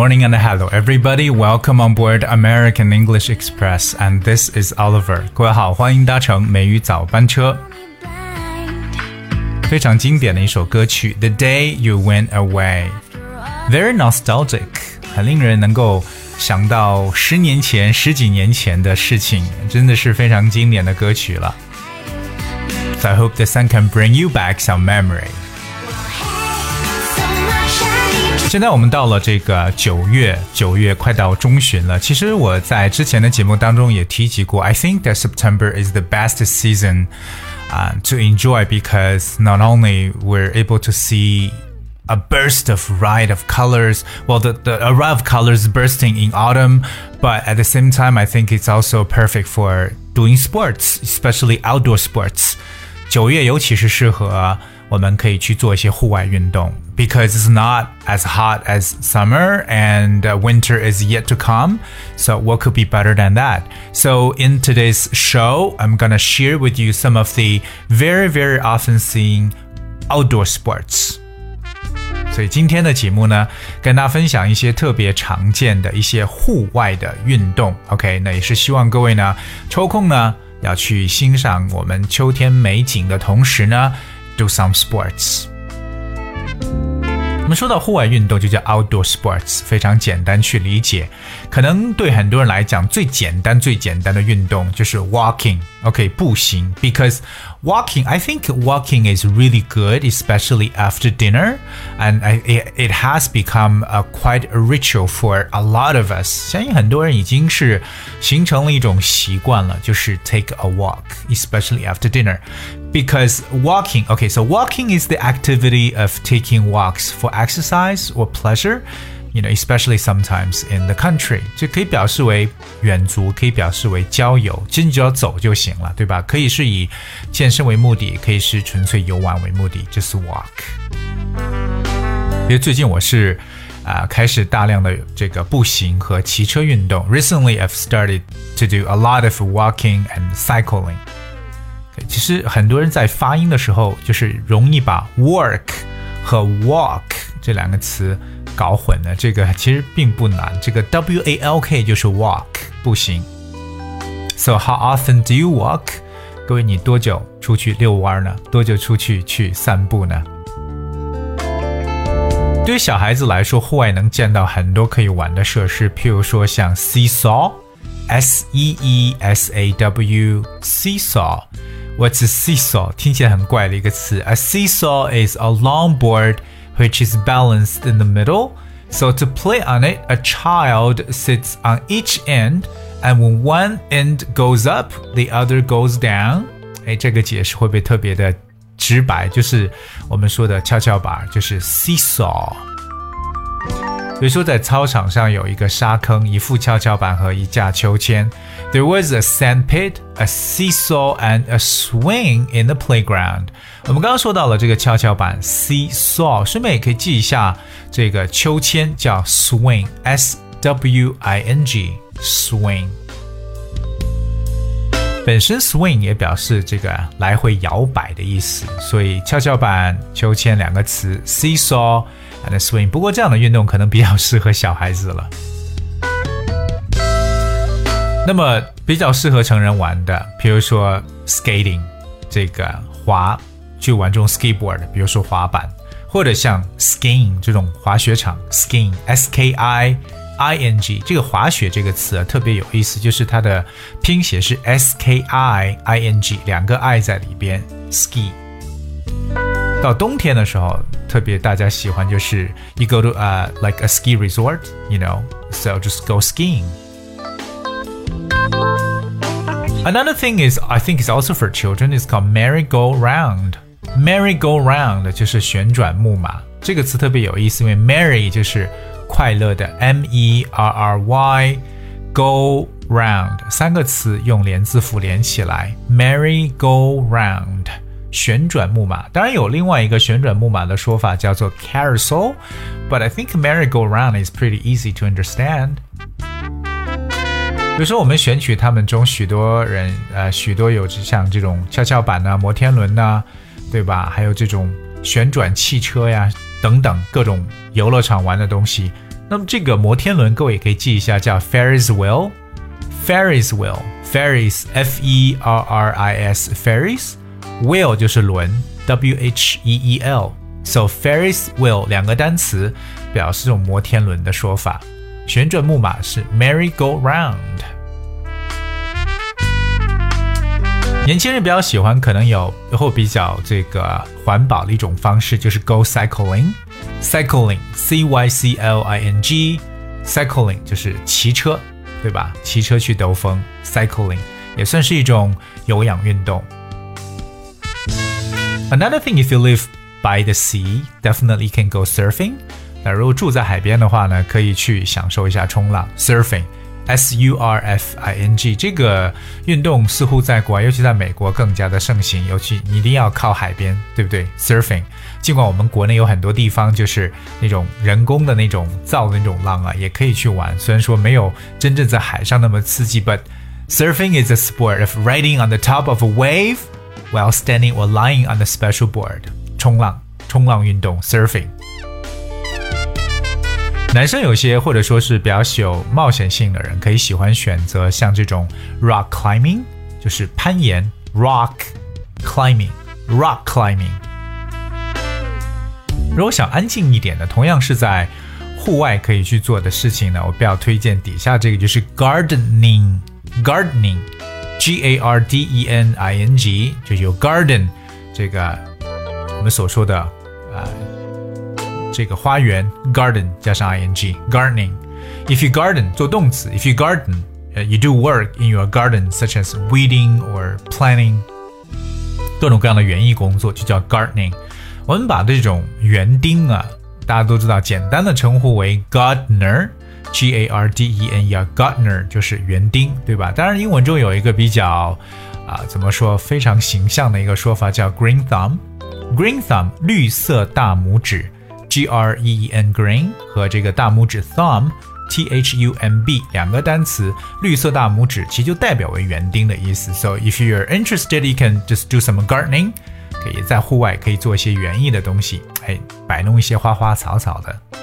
Good morning and hello, everybody. Welcome on board American English Express, and this is Oliver. 各位好，欢迎搭乘美语早班车。非常经典的一首歌曲，《The Day You Went Away》，very nostalgic，很令人能够想到十年前、十几年前的事情，真的是非常经典的歌曲了。So I hope the song can bring you back some memory. 现在我们到了这个九月，九月快到中旬了。其实我在之前的节目当中也提及过，I think that September is the best season, uh, to enjoy because not only we're able to see a burst of riot of colors. Well, the, the a riot of colors bursting in autumn, but at the same time, I think it's also perfect for doing sports, especially outdoor sports. 九月尤其是适合我们可以去做一些户外运动 ，because it's not as hot as summer and uh, winter is yet to come. So what could be better than that? So in today's show, I'm gonna share with you some of the very very often seen outdoor sports. 所以今天的节目呢，跟大家分享一些特别常见的一些户外的运动。OK，那也是希望各位呢抽空呢要去欣赏我们秋天美景的同时呢。do some sports。 我们说到户外运动就叫 outdoor sports，非常简单去理解。可能对很多人来讲，最简单、最简单的运动就是 walking、okay, 步行。Because walking, I think walking is really good, especially after dinner, and it, it has become a quite a ritual for a lot of us. 相信很多人已经是形成了一种习惯了，就是 take a walk, especially after dinner. Because walking, okay, so walking is the activity of taking walks for exercise or pleasure You know, especially sometimes in the country，就可以表示为远足，可以表示为郊游，其实你只要走就行了，对吧？可以是以健身为目的，可以是纯粹游玩为目的，就是 walk。因为最近我是啊、开始大量的这个步行和骑车运动。Recently, I've started to do a lot of walking and cycling。其实很多人在发音的时候，就是容易把 work 和 walk 这两个词。搞混了，这个其实并不难。这个 W A L K 就是 walk 步行。So how often do you walk？各位，你多久出去遛弯呢？多久出去去散步呢？对于小孩子来说，户外能见到很多可以玩的设施，譬如说像 seesaw，S E E S A W，seesaw。What's a seesaw？听起来很怪的一个词。A seesaw is a long board which is balanced in the middle. So to play on it, a child sits on each end, and when one end goes up, the other goes down. 哎，这个解释会不会特别的直白？就是我们说的跷跷板，就是 seesaw。 比如说，在操场上有一个沙坑、一副跷跷板和一架秋千。There was a sand pit, a seesaw, and a swing in the playground. 我们刚刚说到了这个跷跷板 seesaw，顺便也可以记一下这个秋千叫 swing，s w i n g，swing。本身 swing 也表示这个来回摇摆的意思，所以跷跷板、秋千两个词 seesaw。And swing。不过这样的运动可能比较适合小孩子了。那么比较适合成人玩的，比如说 skating，这个滑，去玩这种 skateboard，比如说滑板，或者像 skiing 这种滑雪场，skiing，s k i i n g，这个滑雪这个词啊特别有意思，就是它的拼写是 s k i i n g，两个 i 在里边，ski。到冬天的时候，特别大家喜欢就是 you go to uh like a ski resort, you know, so just go skiing. Another thing is I think it's also for children is called merry-go-round. Merry-go-round 就是旋转木马。这个词特别有意思，因为 merry 就是快乐的，m e r r y，go round 三个词用连字符连起来，merry-go-round。 旋转木马，当然有另外一个旋转木马的说法叫做 carousel，but I think merry-go-round is pretty easy to understand。比如说，我们选取他们中许多人，呃，许多有像这种跷跷板呐、摩天轮呐，对吧？还有这种旋转汽车呀等等各种游乐场玩的东西， 那么这个摩天轮，各位也可以记一下，叫 Ferris wheel。Ferris wheel，Ferris F E R R I S Ferris Wheel 就是轮 W H E E L。So Ferris wheel 两个单词表示这种摩天轮的说法。旋转木马是 merry-go-round。年轻人比较喜欢，可能有或比较这个环保的一种方式，就是 go cycling。cycling，c y c l i n g，cycling 就是骑车，对吧？骑车去兜风，cycling 也算是一种有氧运动。Another thing, if you live by the sea, definitely can go surfing. 那如果住在海边的话呢，可以去享受一下冲浪，surfing。S U R F I N G 这个运动似乎在国外，尤其在美国更加的盛行。尤其你一定要靠海边，对不对？Surfing。尽管我们国内有很多地方就是那种人工的那种造的那种浪啊，也可以去玩。虽然说没有真正在海上那么刺激，but surfing is a sport of riding on the top of a wave While standing or lying on a special board。冲浪，冲浪运动，surfing。男生有些或者说是比较有冒险性的人，可以喜欢选择像这种 rock climbing，就是攀岩 rock climbing，rock climbing。如果想安静一点的，同样是在户外可以去做的事情呢，我比较推荐底下这个，就是 gardening，gardening gardening，gardening，G A R D E N I N G，就有 garden 这个我们所说的啊。这个花园 garden 加上 ing gardening。If you garden 做动词，if you garden，呃、uh,，you do work in your garden such as weeding or planting，各种各样的园艺工作就叫 gardening。我们把这种园丁啊，大家都知道，简单的称呼为 gardener。 G A R D E N E R，gardener 就是园丁，对吧？当然，英文中有一个比较啊，怎么说非常形象的一个说法叫 green thumb。green thumb 绿色大拇指。G R E E N green 和这个大拇指 thumb T H U M B 两个单词，绿色大拇指其实就代表为园丁的意思。So if you're interested, you can just do some gardening，可以在户外可以做一些园艺的东西，哎，摆弄一些花花草草的。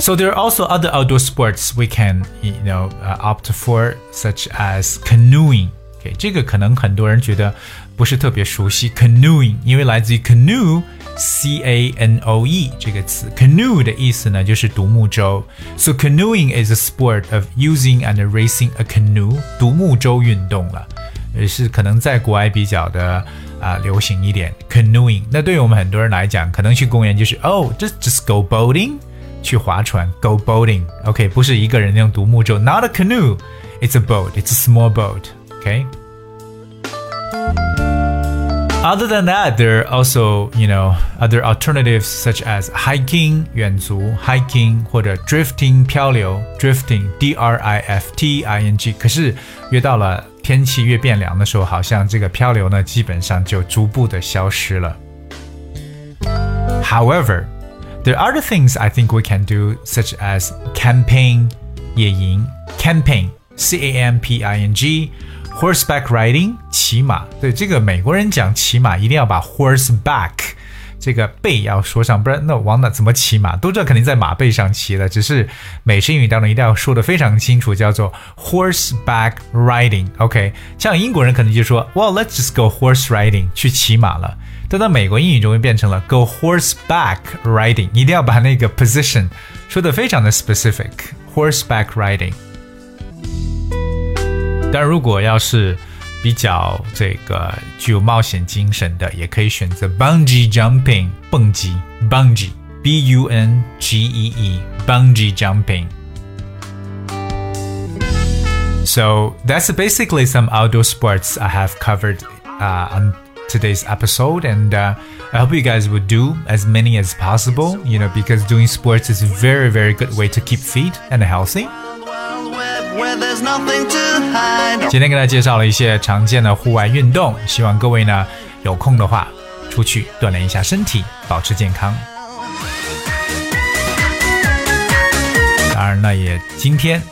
So there are also other outdoor sports we can, you know, uh, opt for, such as canoeing. OK，这个可能很多人觉得不是特别熟悉 canoeing，因为来自于 canoe，c a n o e 这个词，canoe 的意思呢就是独木舟。So canoeing is a sport of using and racing a canoe，独木舟运动了，也是可能在国外比较的啊流行一点 canoeing。那对于我们很多人来讲，可能去公园就是哦，just just go boating， 去划船 go boating。OK，不是一个人那种独木舟，not a canoe，it's a boat，it's a small boat。OK。Other than that, there are also, you know, other alternatives such as hiking 远足 hiking 或者 drifting 漂流 drifting D R I F T I N G。可是越到了天气越变凉的时候，好像这个漂流呢，基本上就逐步的消失了。However, there are other things I think we can do, such as camping 野营 camping C A M P I N G。Horseback riding，骑马。对这个美国人讲骑马，一定要把 horseback 这个背要说上，不然那往哪怎么骑马？都知道肯定在马背上骑的，只是美式英语当中一定要说的非常清楚，叫做 horseback riding。OK，像英国人可能就说，Well, let's just go horse riding，去骑马了。 但到美国英语中就变成了 go horseback riding，一定要把那个 position 说的非常的 specific，horseback riding。但如果要是比较这个具有冒险精神的，也可以选择 bungee jumping 蹦极 bungee b u n g e e bungee jumping. So that's basically some outdoor sports I have covered uh, on today's episode, and uh, I hope you guys would do as many as possible. You know, because doing sports is a very, very good way to keep fit and healthy. 今天给大家介绍了一些常见的户外运动，希望各位呢有空的话出去锻炼一下身体，保持健康。当然呢，也今天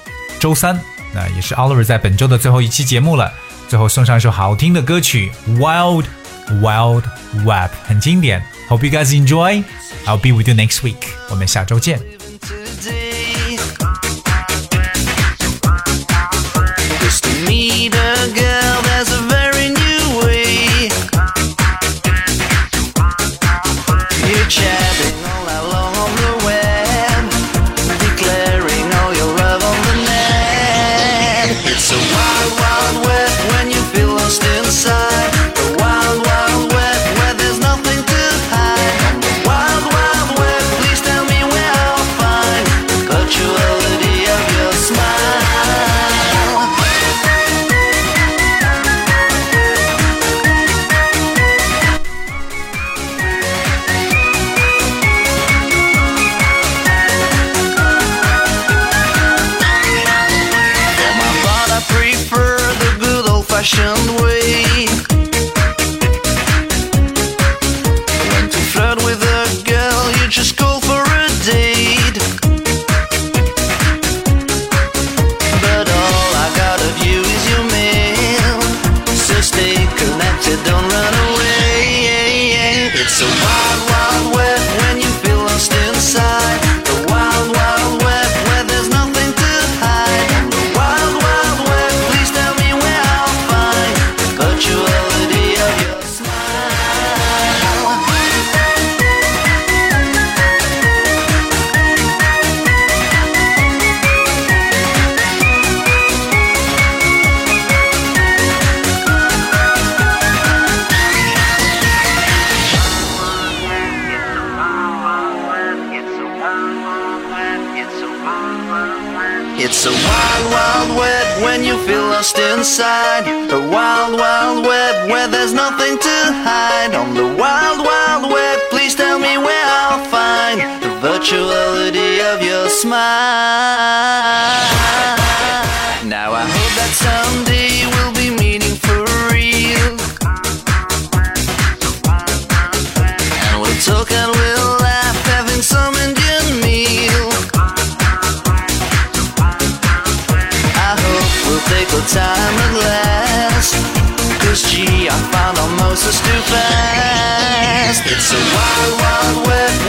周三，那也是 Oliver 在本周的最后一期节目了。最后送上一首好听的歌曲《Wild Wild Web，很经典。Hope you guys enjoy. I'll be with you next week. 我们下周见。passion lost inside the wild, wild web where there's nothing to hide. On the wild, wild web, please tell me where I'll find the virtuality of your smile. so. It's a wild, wild west.